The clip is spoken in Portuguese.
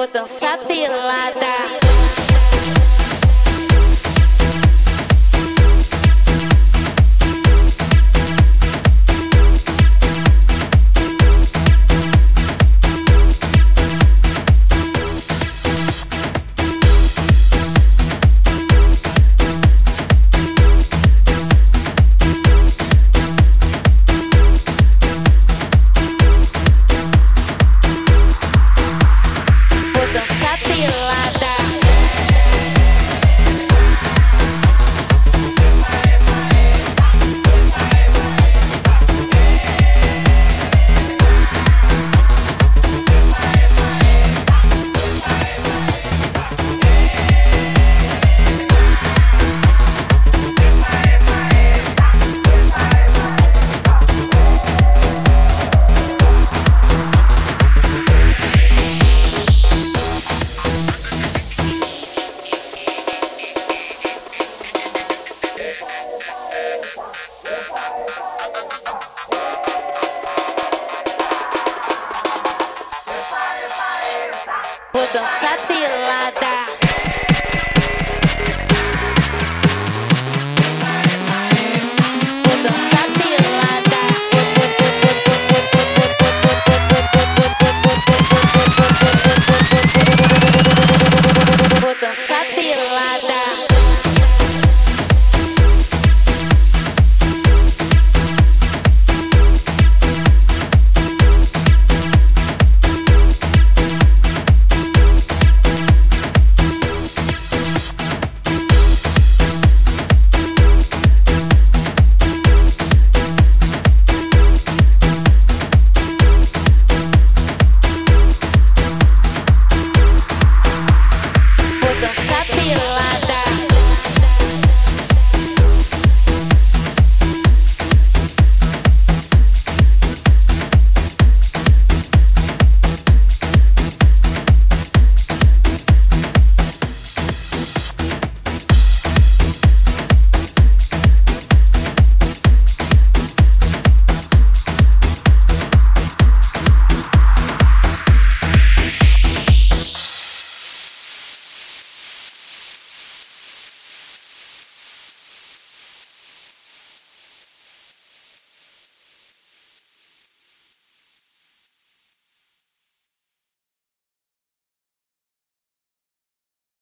vou dançar pelada.